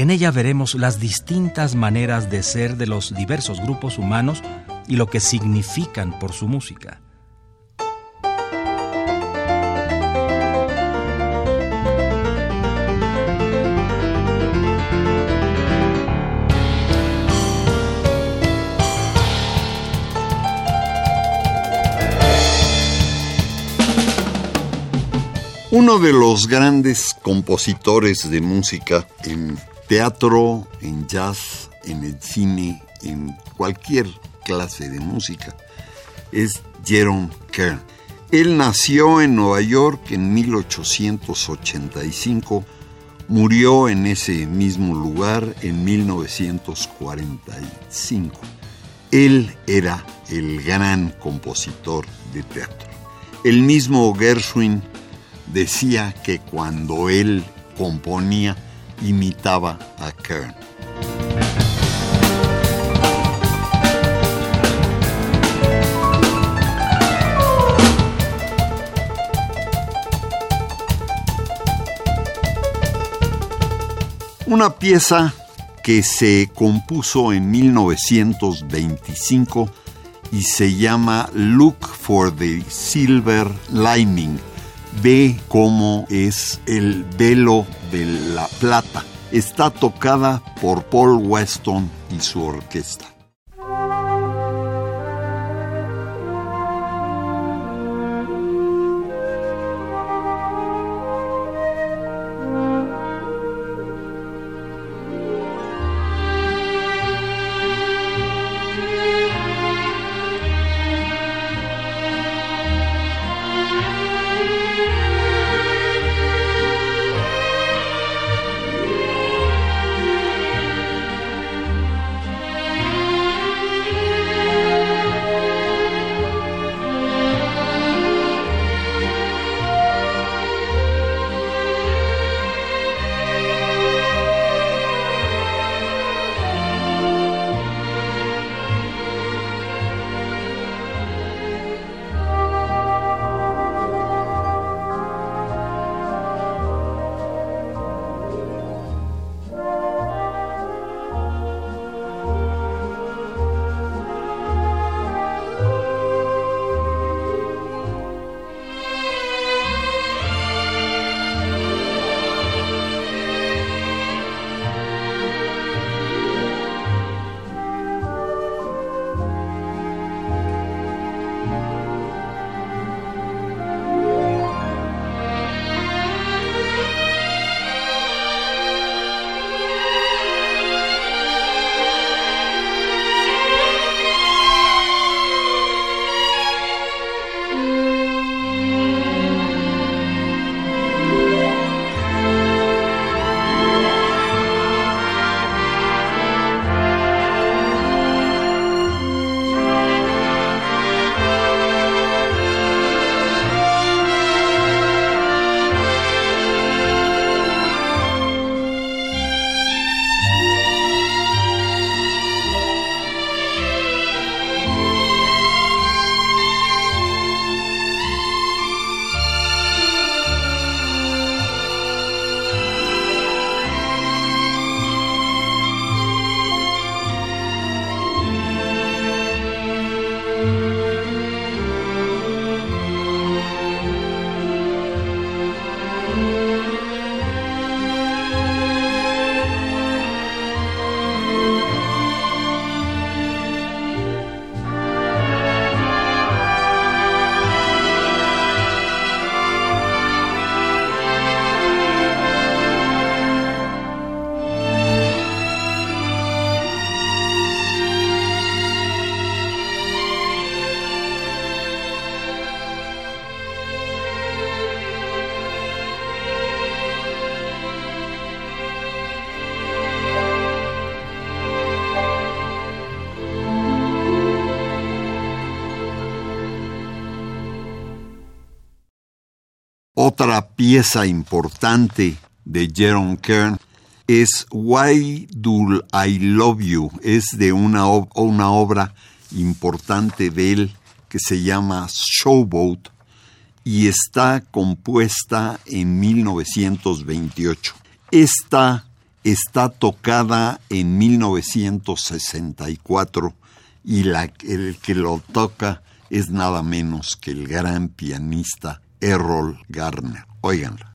En ella veremos las distintas maneras de ser de los diversos grupos humanos y lo que significan por su música. Uno de los grandes compositores de música en teatro, en jazz, en el cine, en cualquier clase de música, es Jerome Kern. Él nació en Nueva York en 1885, murió en ese mismo lugar en 1945. Él era el gran compositor de teatro. El mismo Gershwin decía que cuando él componía imitaba a Kern. Una pieza que se compuso en 1925 y se llama Look for the Silver Lining ve cómo es el velo de la plata. Está tocada por Paul Weston y su orquesta. Pieza importante de Jerome Kern es Why Do I Love You. Es de una, una obra importante de él que se llama Showboat y está compuesta en 1928. Esta está tocada en 1964 y el que lo toca es nada menos que el gran pianista Errol Garner. Óiganla.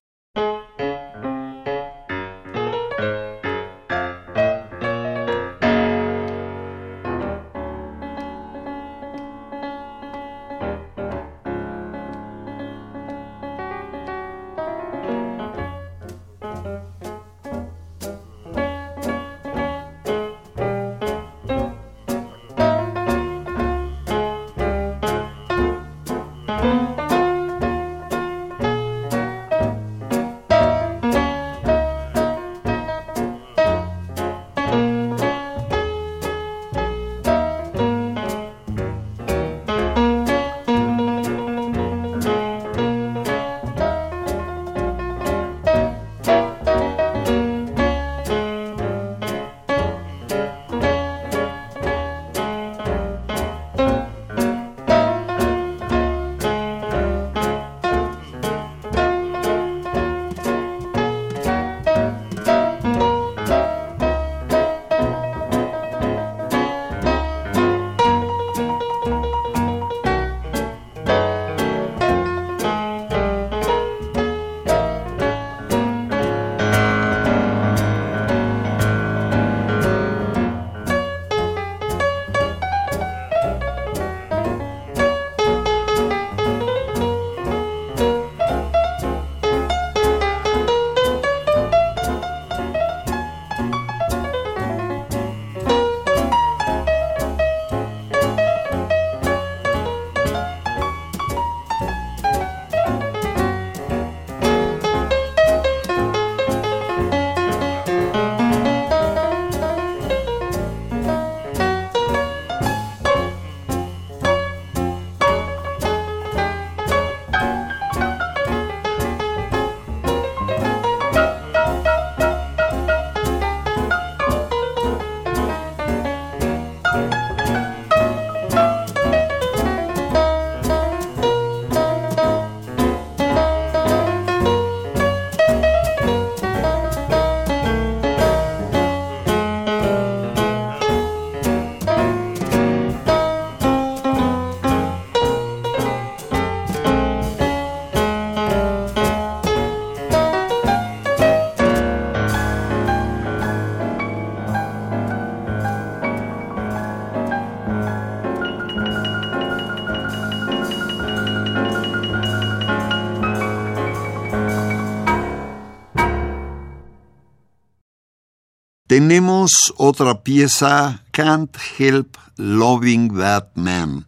Tenemos otra pieza, Can't Help Loving That Man.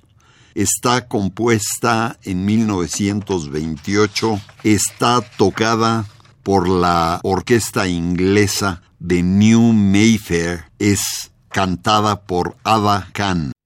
Está compuesta en 1928, está tocada por la orquesta inglesa de New Mayfair, es cantada por Ada Khan.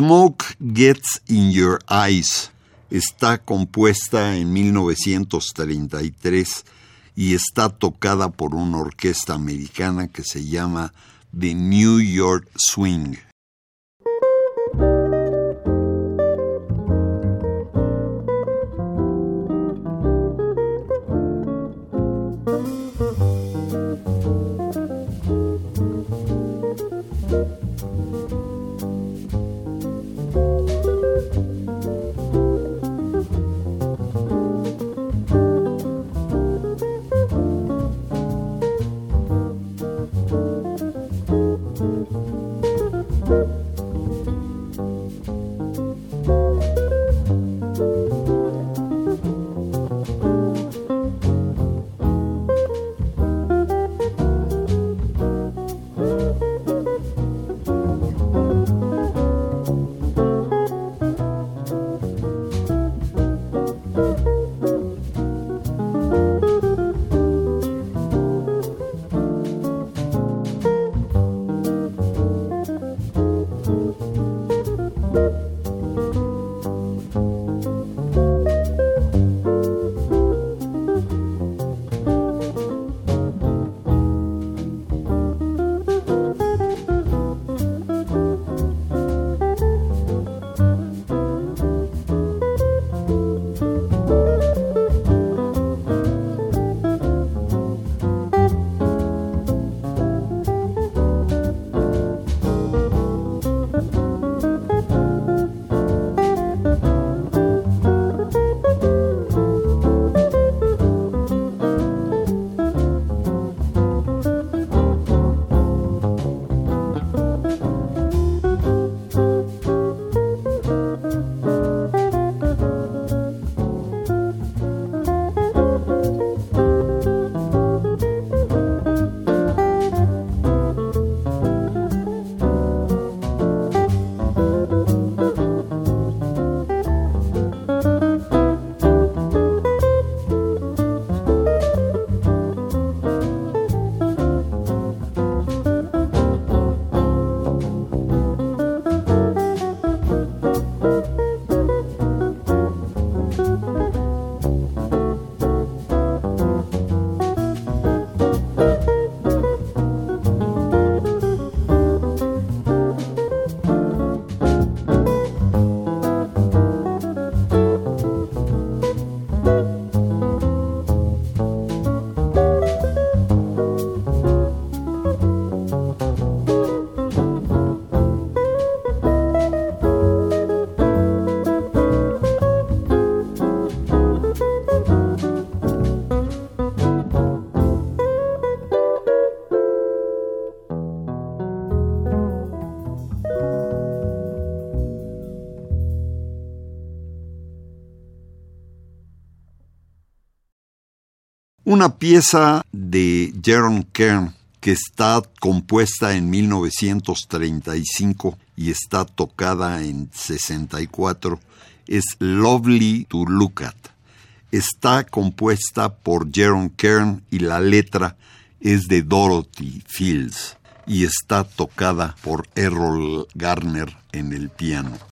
Smoke Gets in Your Eyes está compuesta en 1933 y está tocada por una orquesta americana que se llama The New York Swing. Una pieza de Jaron Kern que está compuesta en 1935 y está tocada en 64 es Lovely to Look At. Está compuesta por Jaron Kern y la letra es de Dorothy Fields y está tocada por Errol Garner en el piano.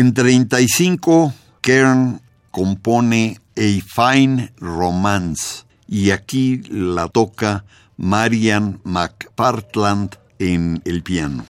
En 35, Kern compone A Fine Romance y aquí la toca Marian McPartland en el piano.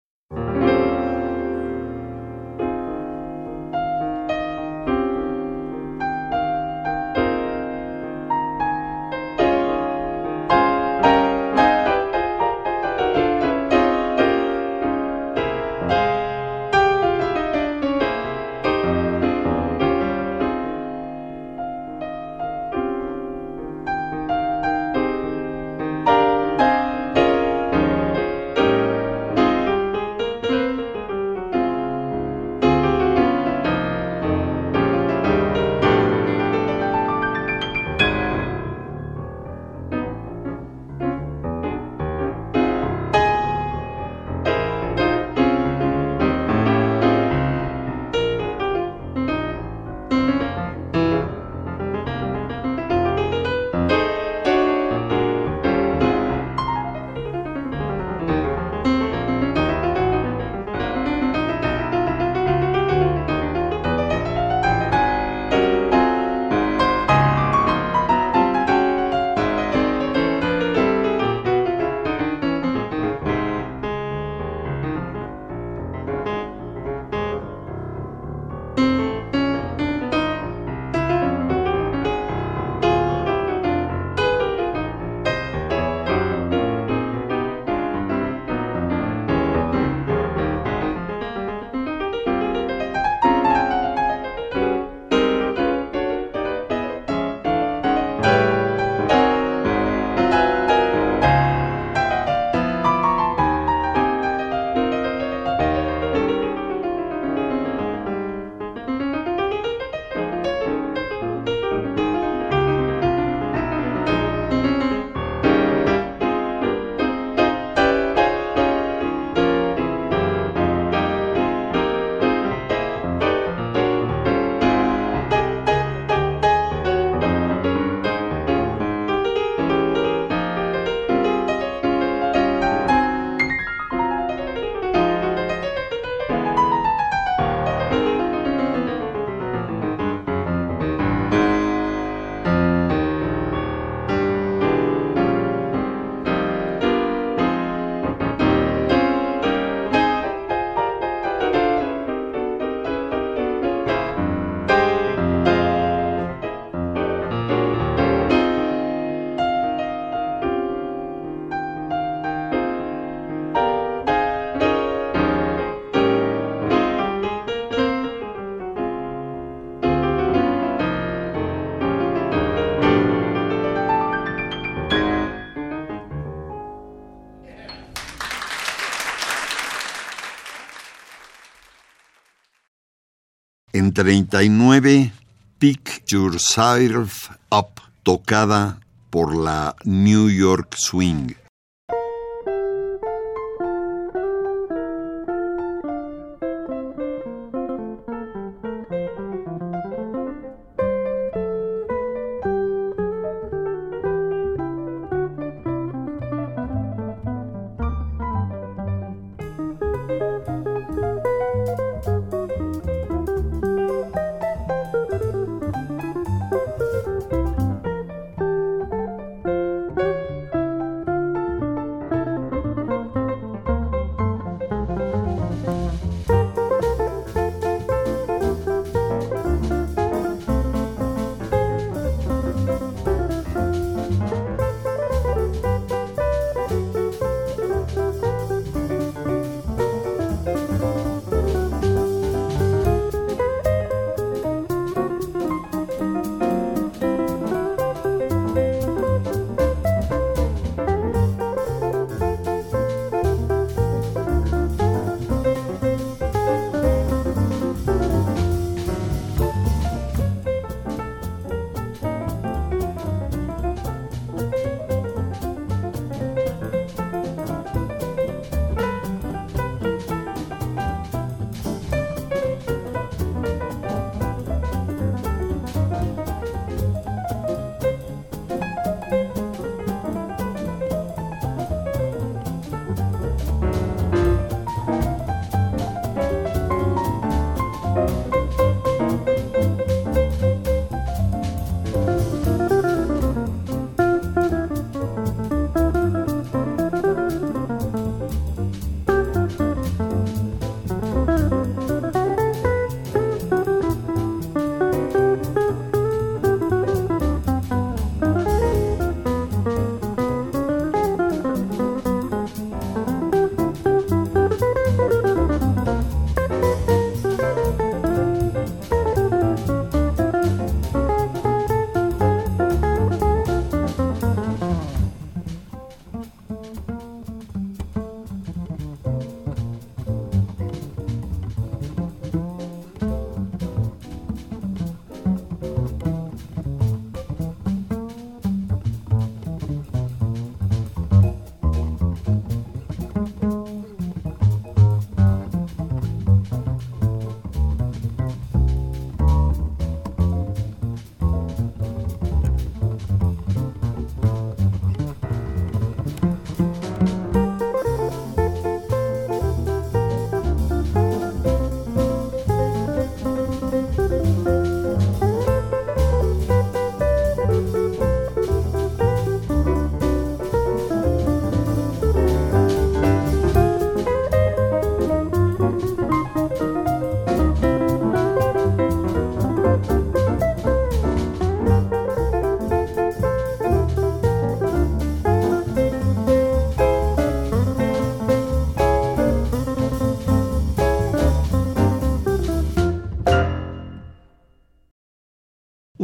39, Pick Yourself Up, tocada por la New York Swing.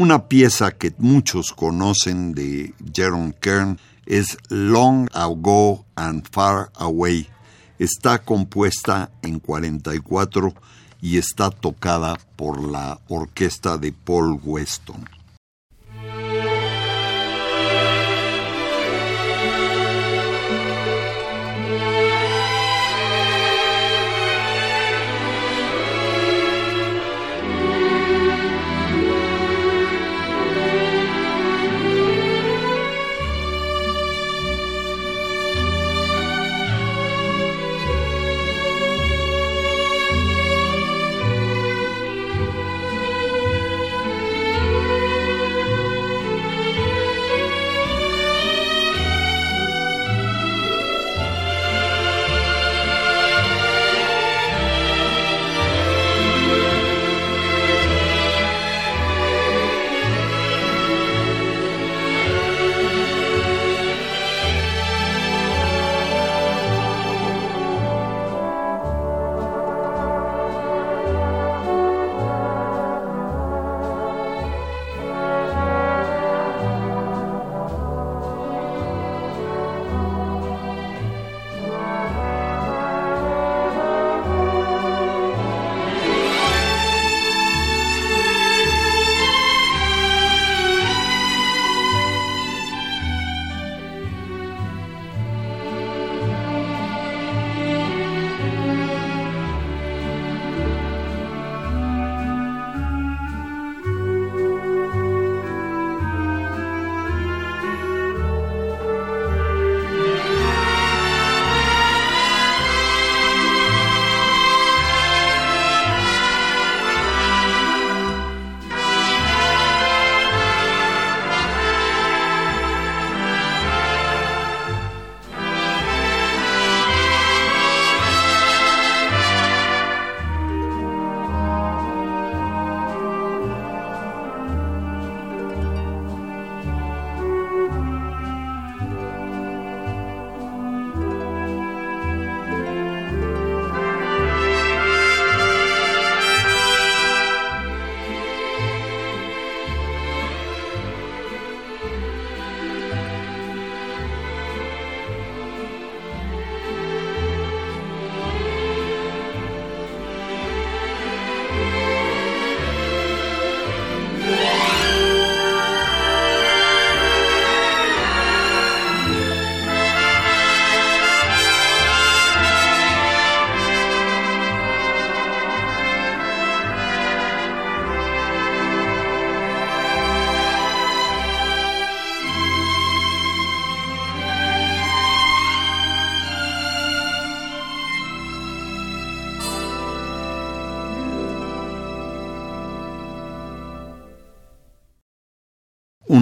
Una pieza que muchos conocen de Jerome Kern es Long Ago and Far Away. Está compuesta en 44 y está tocada por la orquesta de Paul Weston.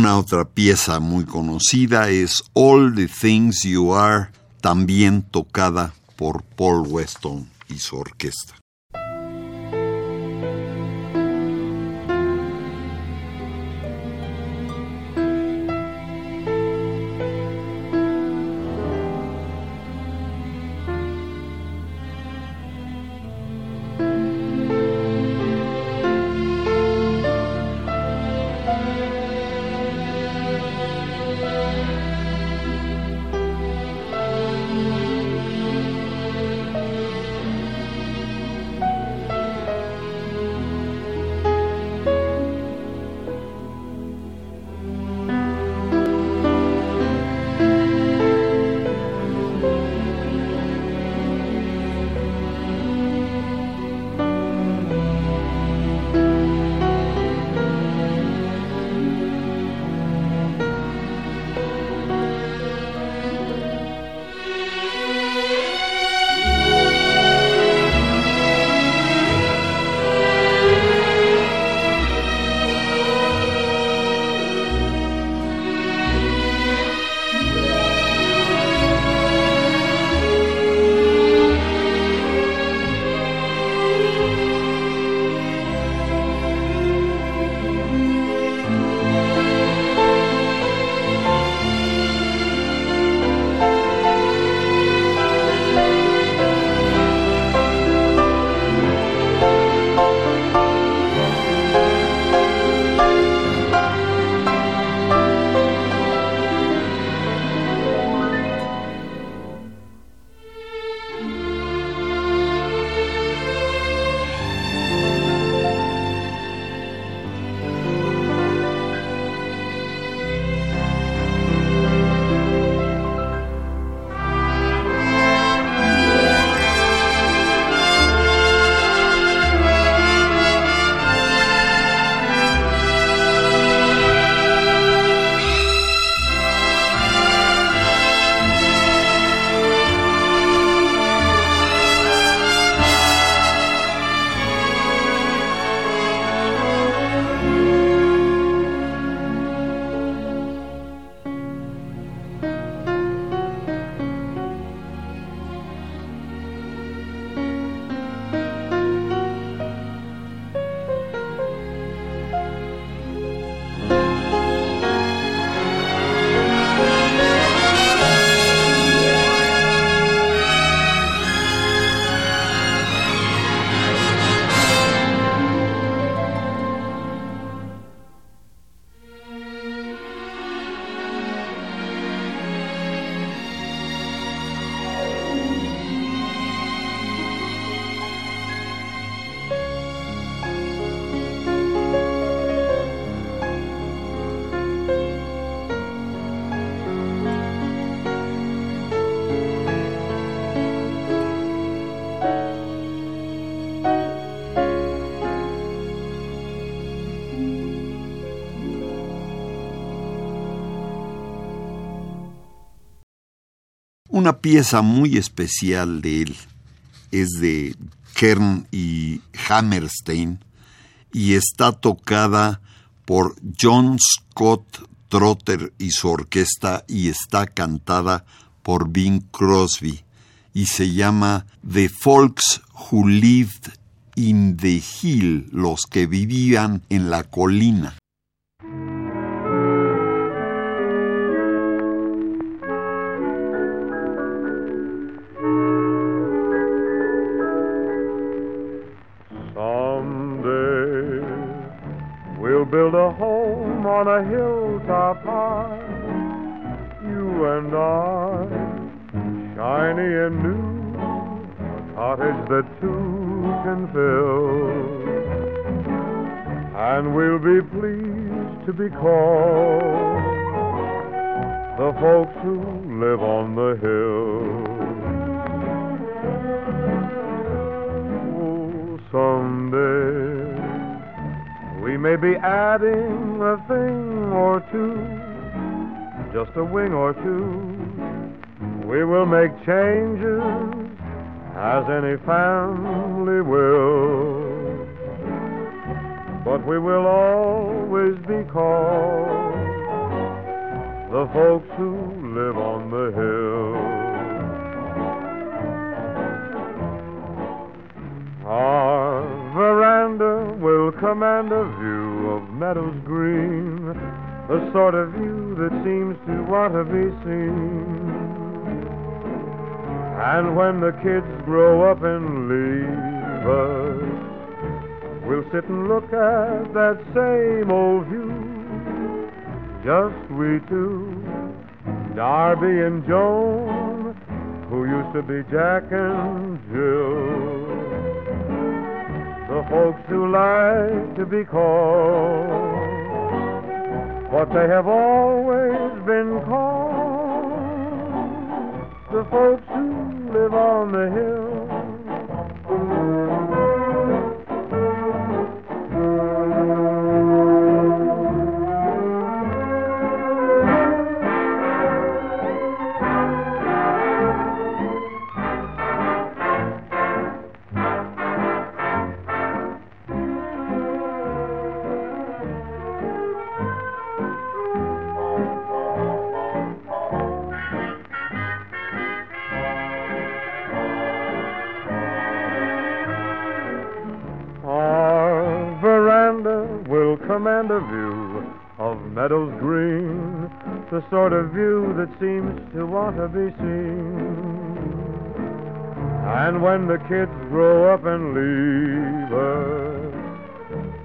Una otra pieza muy conocida es All the Things You Are, también tocada por Paul Weston y su orquesta. Una pieza muy especial de él es de Kern y Hammerstein y está tocada por John Scott Trotter y su orquesta y está cantada por Bing Crosby y se llama The Folks Who Lived in the Hill, los que vivían en la colina. That two can fill. And we'll be pleased to be called the folks who live on the hill. Oh, someday we may be adding a thing or two, just a wing or two. We will make changes as any family will. But we will always be called the folks who live on the hill. Our veranda will command a view of meadows green, the sort of view that seems to want to be seen. And when the kids grow up and leave us, we'll sit and look at that same old view. Just we two, Darby and Joan, who used to be Jack and Jill the folks who like to be called what they have always been called the folks who live on the hill. Meadows green, the sort of view that seems to want to be seen. And when the kids grow up and leave us,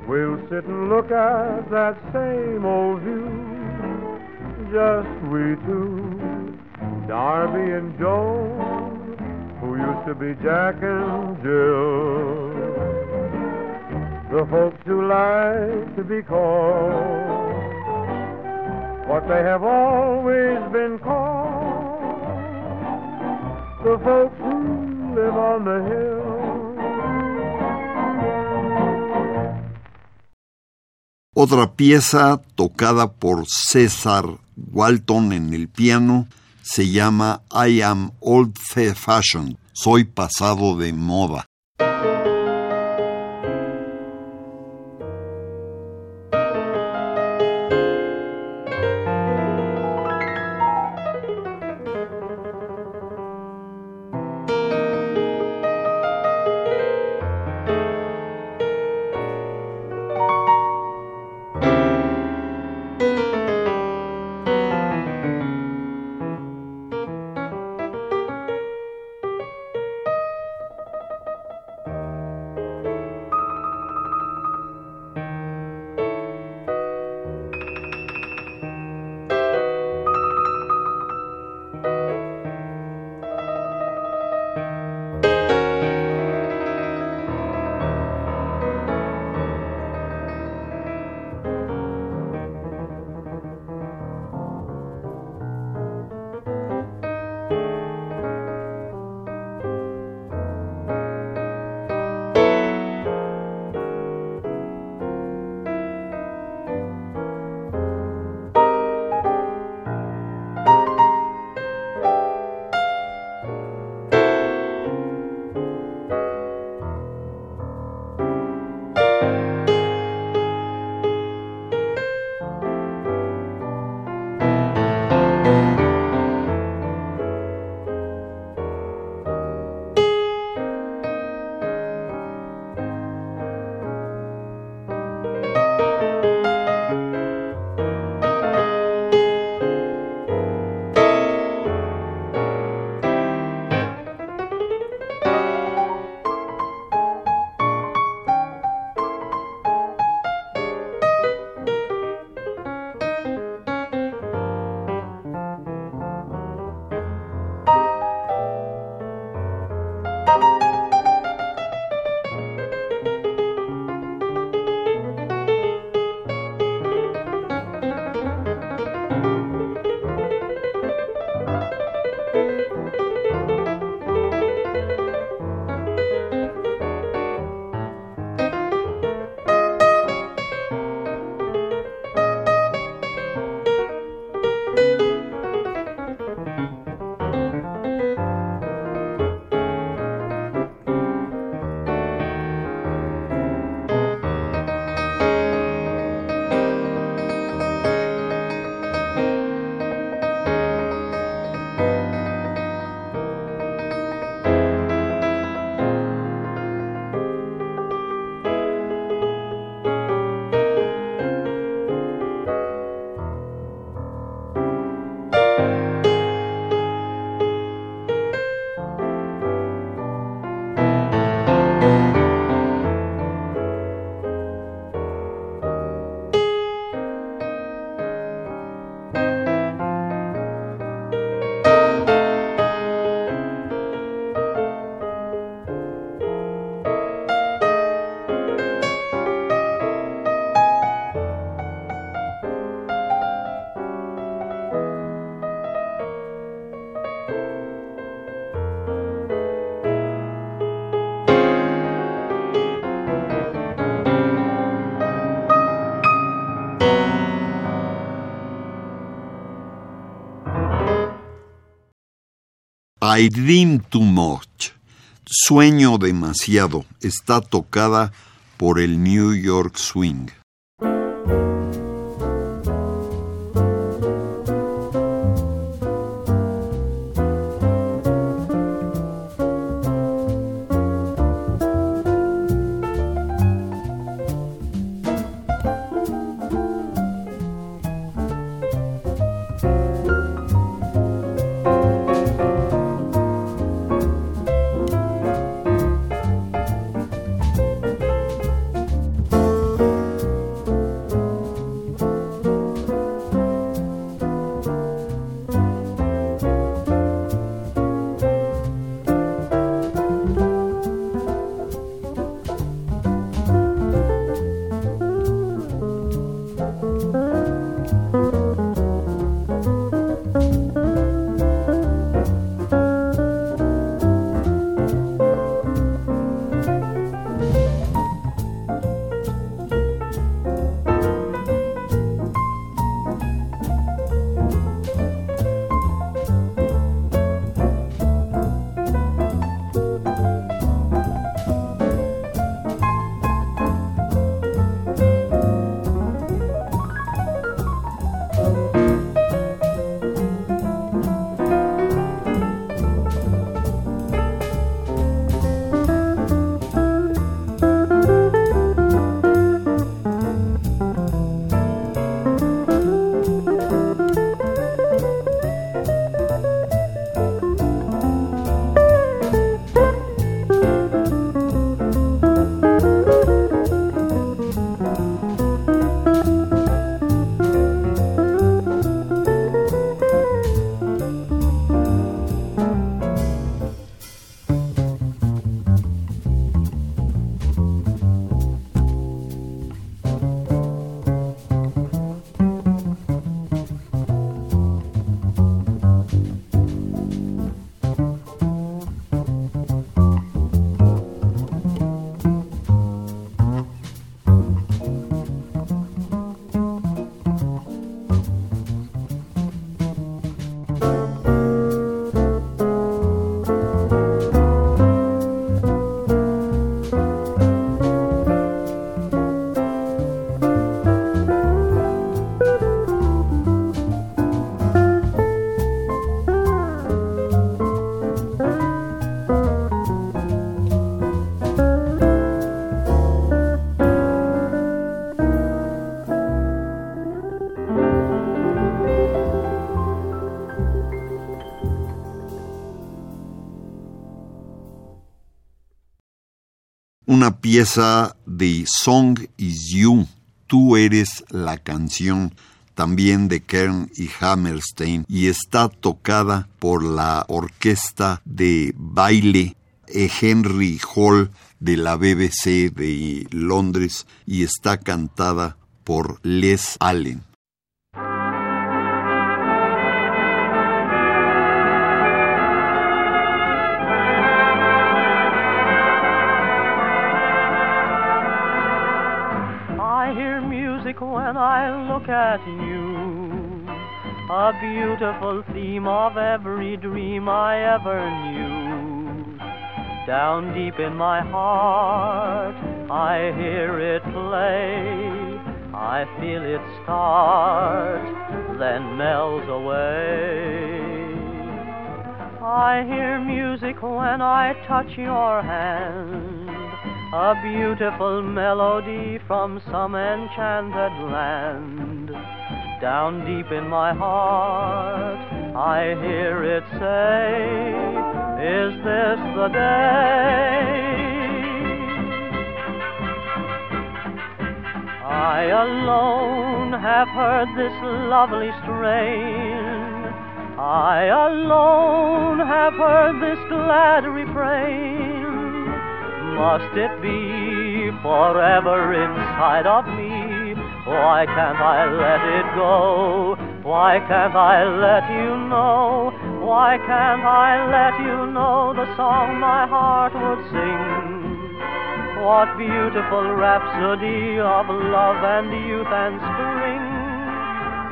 we'll sit and look at that same old view, just we two, Darby and Joan, who used to be Jack and Jill the folks who like to be called what they have always been called the folks who live on the hill. Otra pieza tocada por César Walton en el piano se llama I am old fashioned, soy pasado de moda. I Dream Too Much, Sueño demasiado, está tocada por el New York Swing. Pieza de Song is You, Tú eres la canción, también de Kern y Hammerstein, y está tocada por la orquesta de baile. Henry Hall de la BBC de Londres y está cantada por Les Allen. At you. A beautiful theme of every dream I ever knew. Down deep in my heart, I hear it play. I feel it start, then melts away. I hear music when I touch your hand a beautiful melody from some enchanted land. Down deep in my heart, I hear it say, Is this the day? I alone have heard this lovely strain. I alone have heard this glad refrain. Must it be forever inside of me? Why can't I let it go? Why can't I let you know? Why can't I let you know the song my heart would sing? What beautiful rhapsody of love and youth and spring.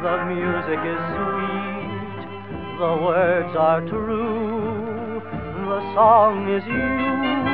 The music is sweet, the words are true. the song is you.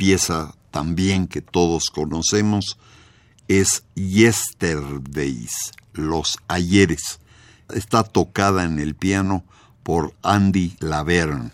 Pieza también que todos conocemos es Yesterdays, Los Ayeres. Está tocada en el piano por Andy Laverne.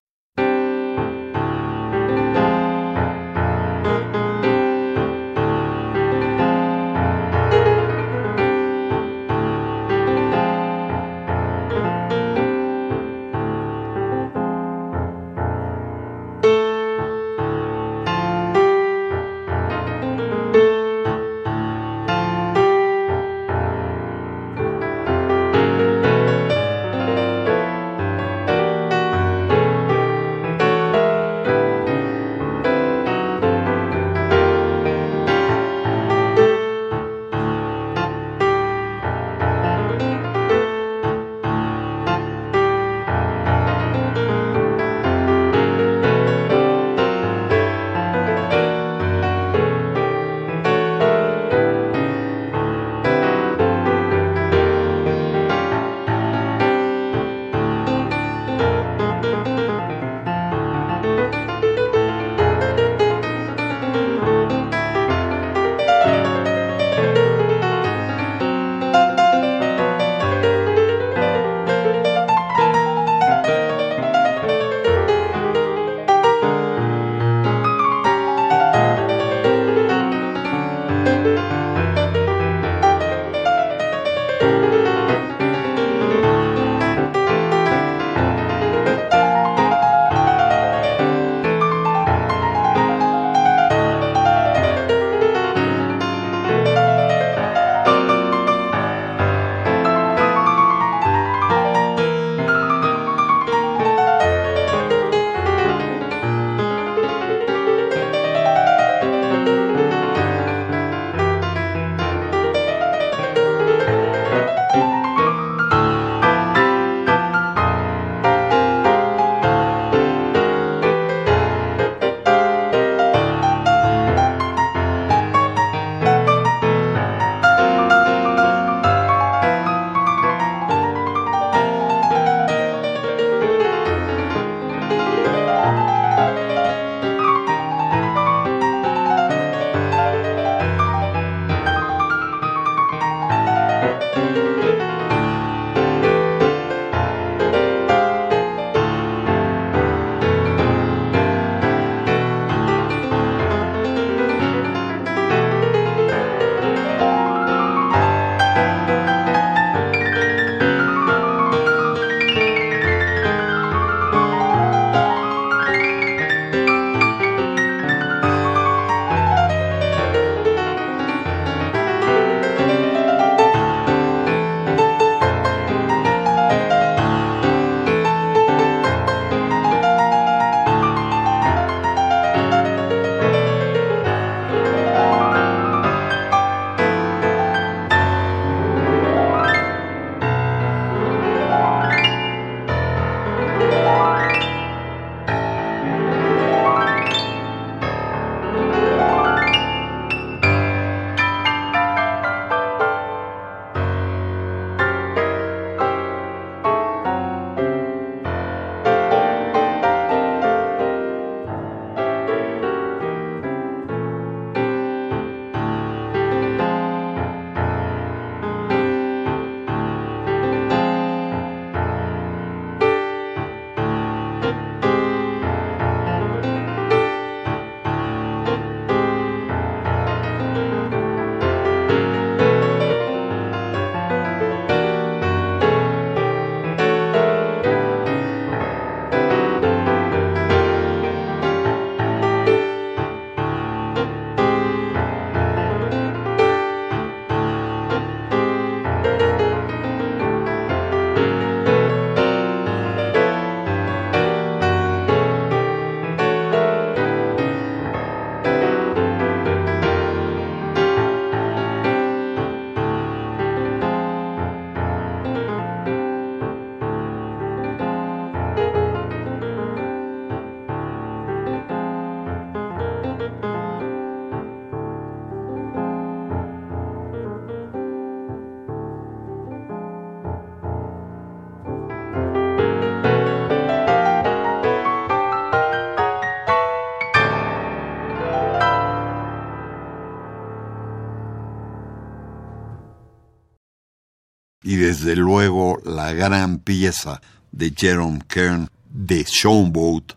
Desde luego la gran pieza de Jerome Kern de Showboat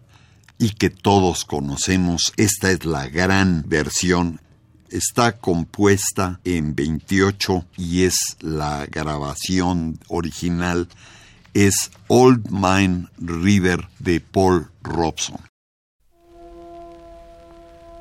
y que todos conocemos. Esta es la gran versión. Está compuesta en 28 y es la grabación original. Es Old Mine River de Paul Robson.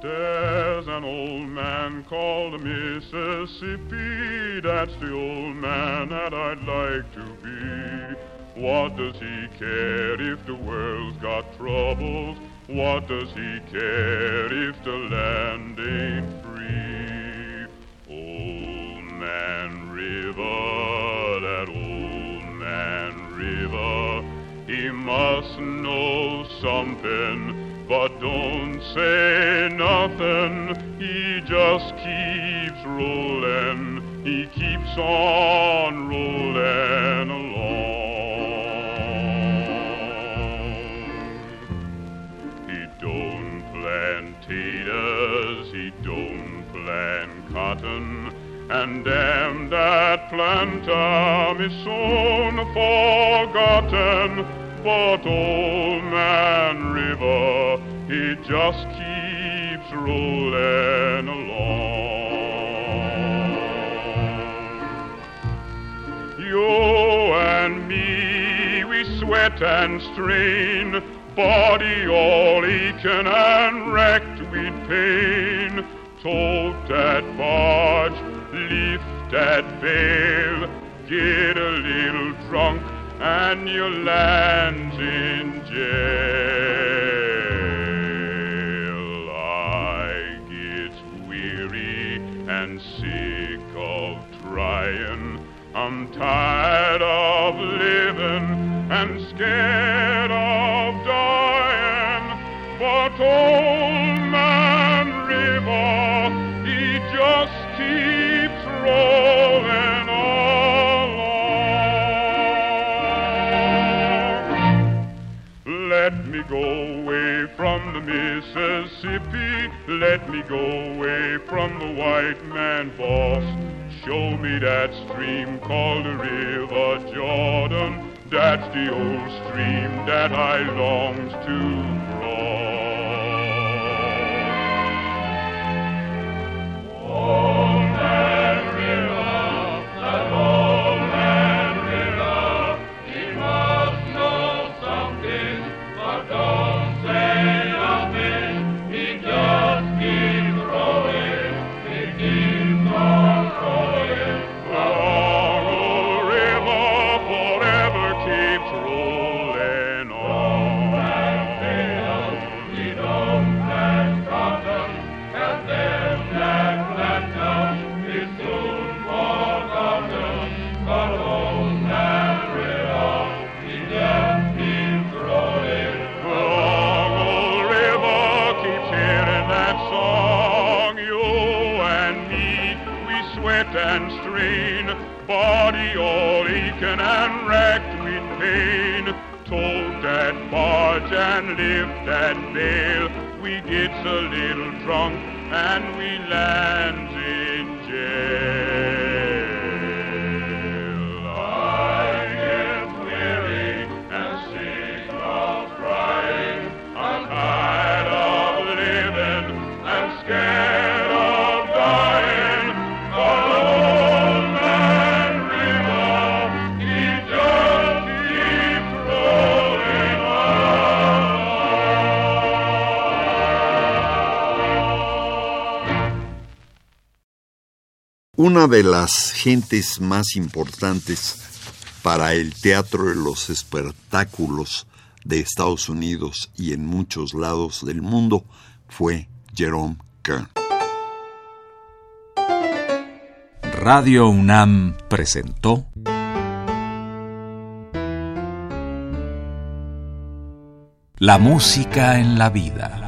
There's an old man called Mississippi. That's the old man that I'd like to be. What does he care if the world's got troubles? What does he care if the land ain't free? Old Man River, that old man River, he must know something but don't say nothing. He just keeps rolling, he keeps on rolling along. He don't plant taters, he don't plant cotton. And damn that planter is soon forgotten. But old man River, he just keeps rolling along. You and me, we sweat and strain, body all aching and wrecked with pain. Tote that barge, lift that bale, get a little drunk and you land in jail. I get weary and sick of trying. I'm tired of living and scared go away from the Mississippi. Let me go away from the white man boss. Show me that stream called the River Jordan. That's the old stream that I longs to cross. Old man Una de las gentes más importantes para el teatro de los espectáculos de Estados Unidos y en muchos lados del mundo fue Jerome Kern. Radio UNAM presentó La música en la vida.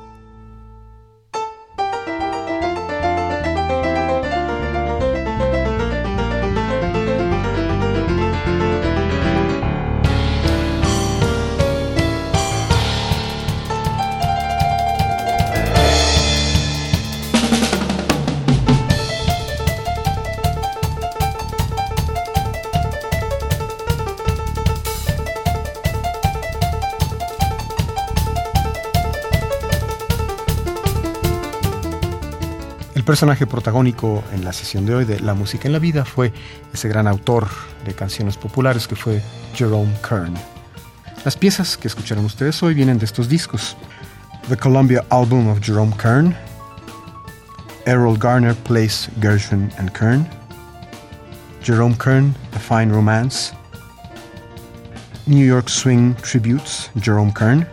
Personaje protagónico en la sesión de hoy de La música en la vida fue ese gran autor de canciones populares que fue Jerome Kern. Las piezas que escucharon ustedes hoy vienen de estos discos. The Columbia Album of Jerome Kern, Errol Garner Plays Gershwin and Kern, Jerome Kern, A Fine Romance, New York Swing Tributes, Jerome Kern,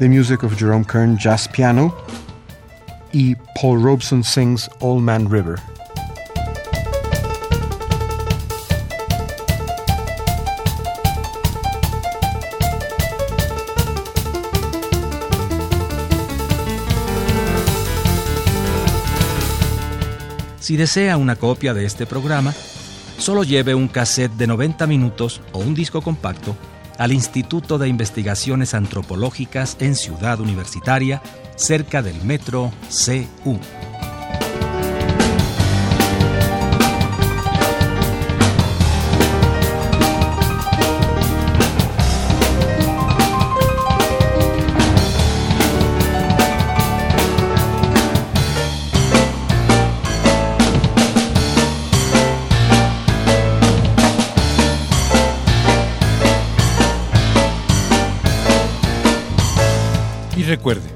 The Music of Jerome Kern Jazz Piano, y Paul Robeson sings Old Man River. Si desea una copia de este programa, solo lleve un cassette de 90 minutos o un disco compacto al Instituto de Investigaciones Antropológicas en Ciudad Universitaria, cerca del metro CU. Recuerde,